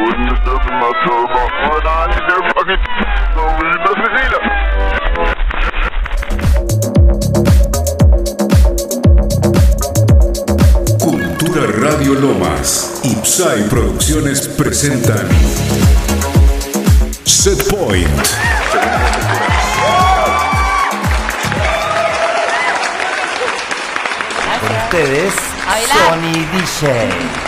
Wouldn't you step in my turbo? Nah, I need that fucking don't really mess with either. Cultura Radio Lomas y Psy Producciones presentan Set Point. Con ustedes. Sony DJ.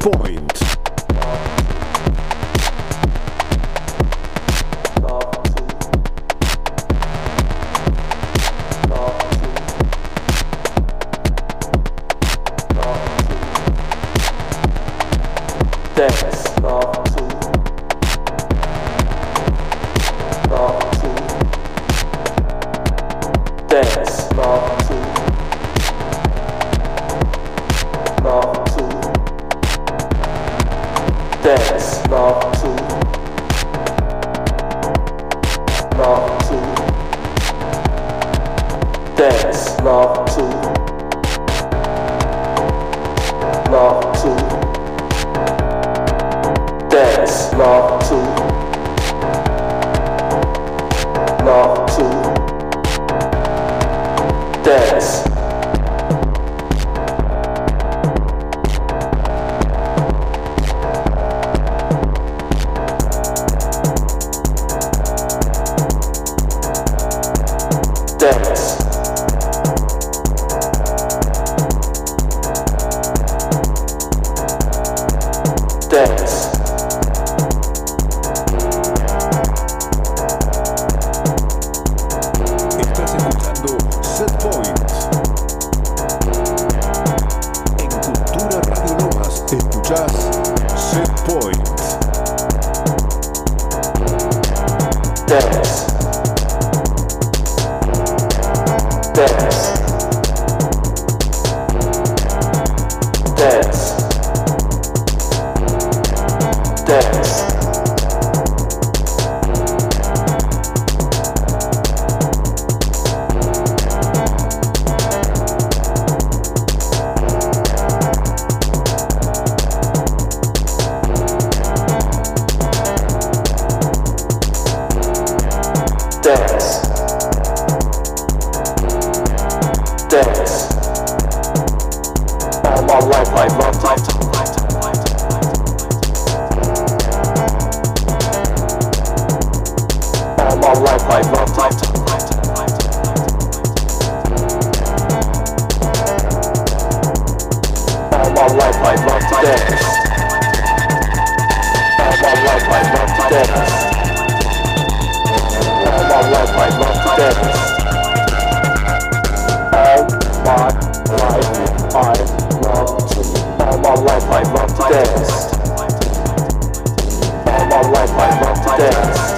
Point. All my life I love dance. All All my life I love dance. All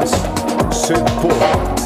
escuchás Set Point.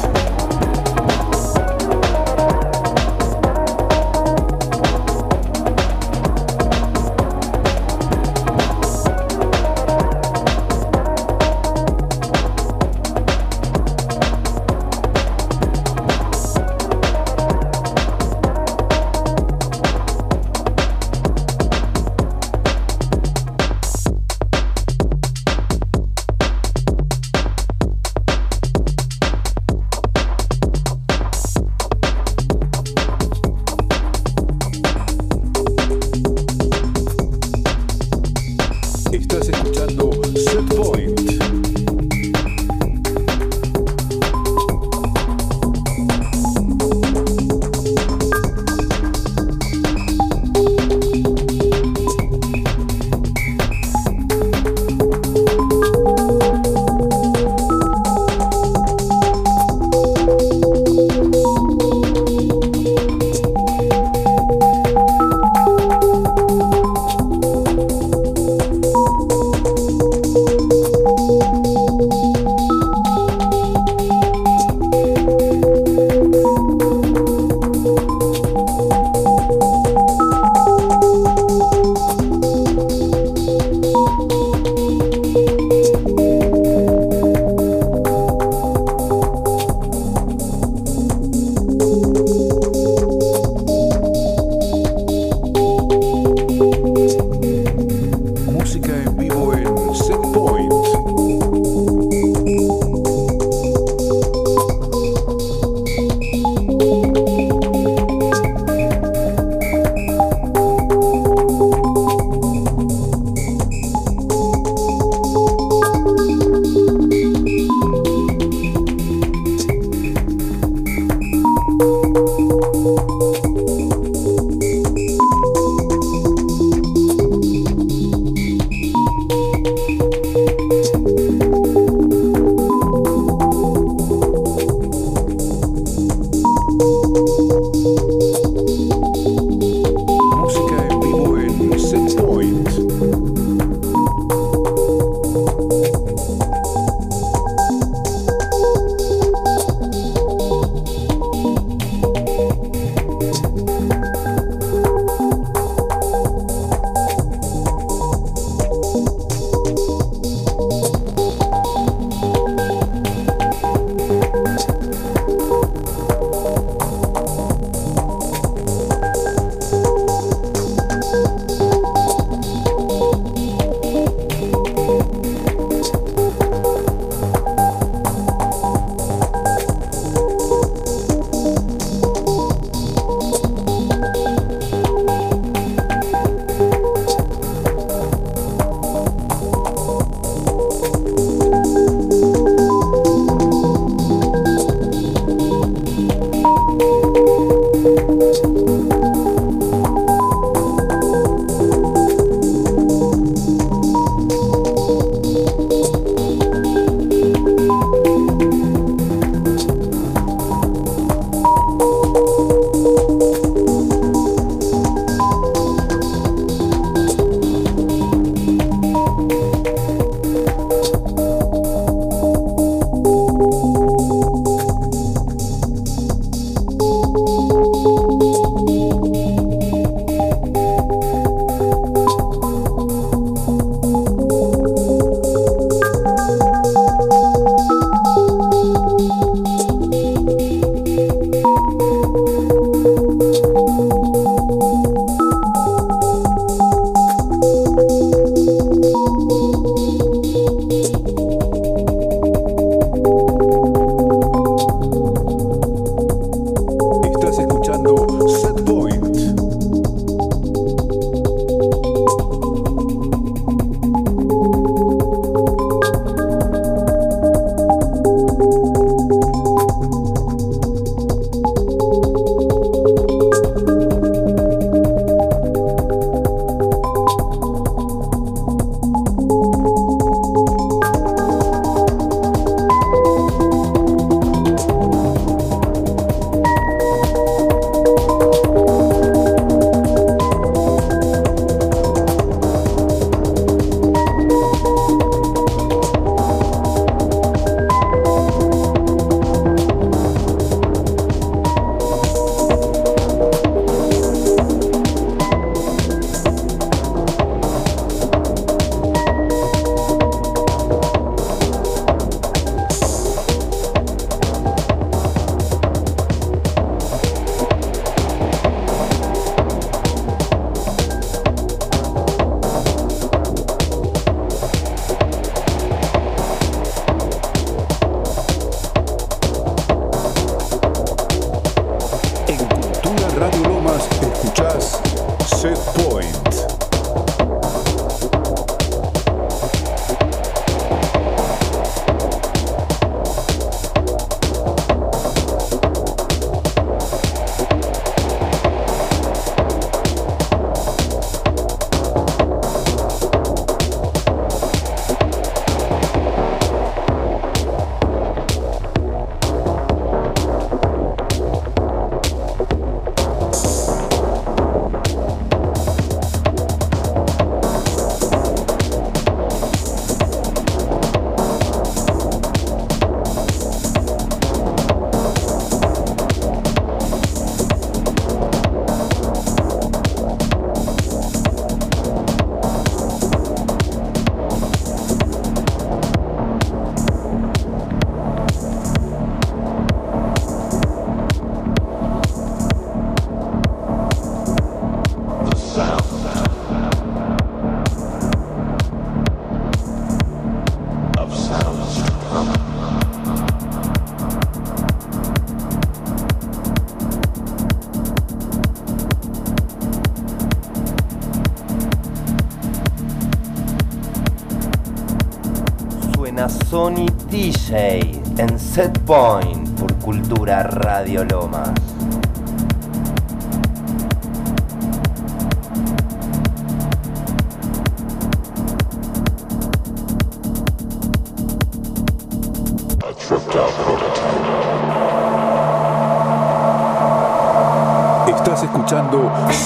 Sony DJ en Set Point por Cultura Radio Lomas.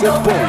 Serpão.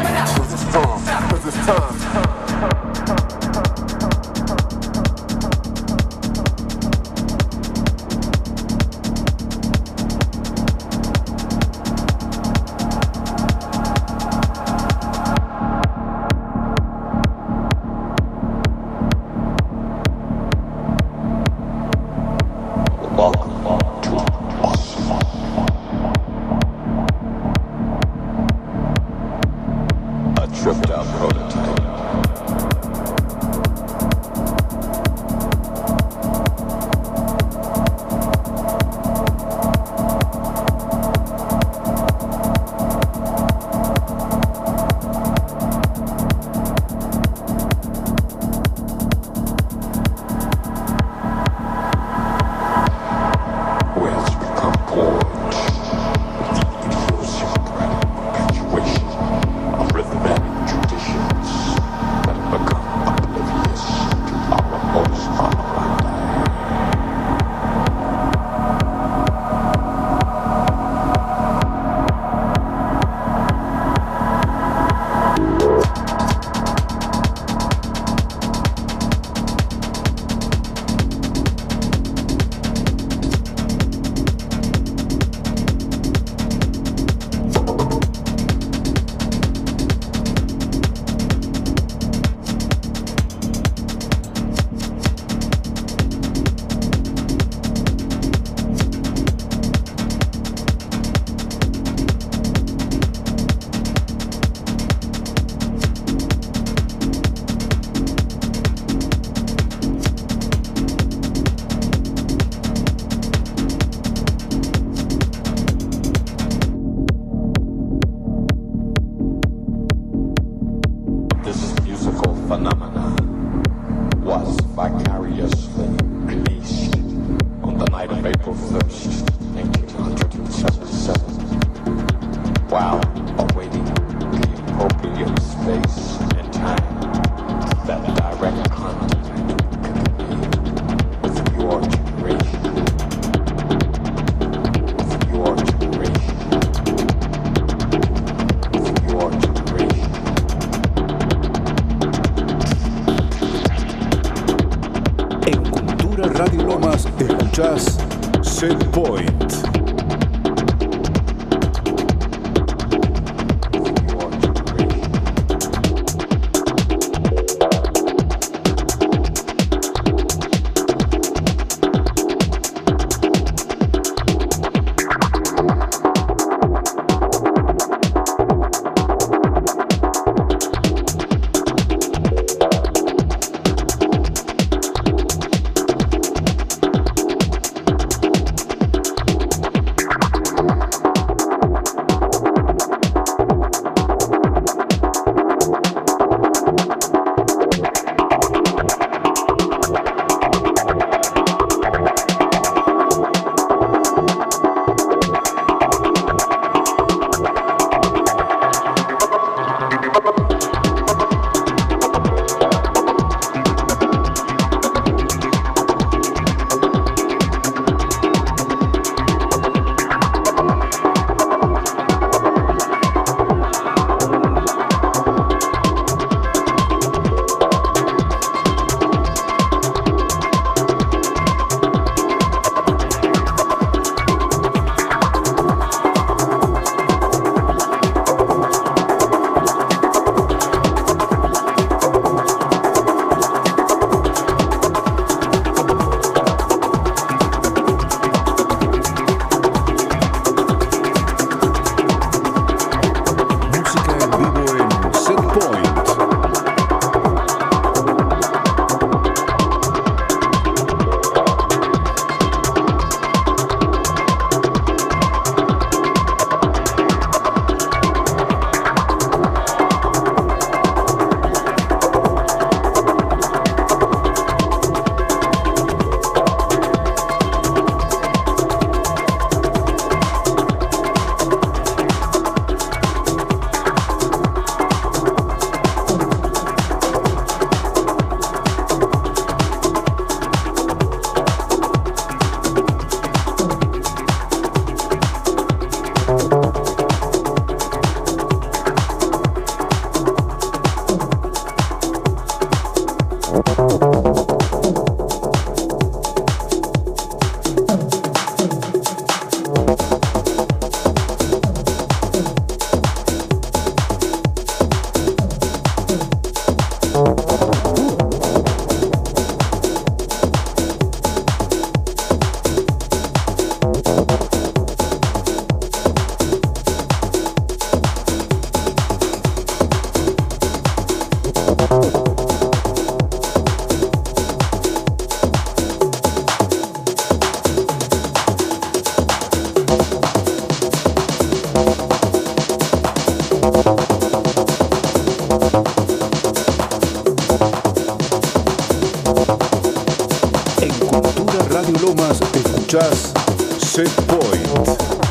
Radio Lomas escuchás Set Point.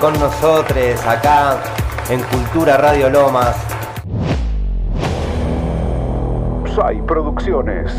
Con nosotros acá en Cultura Radio Lomas. Sai Producciones.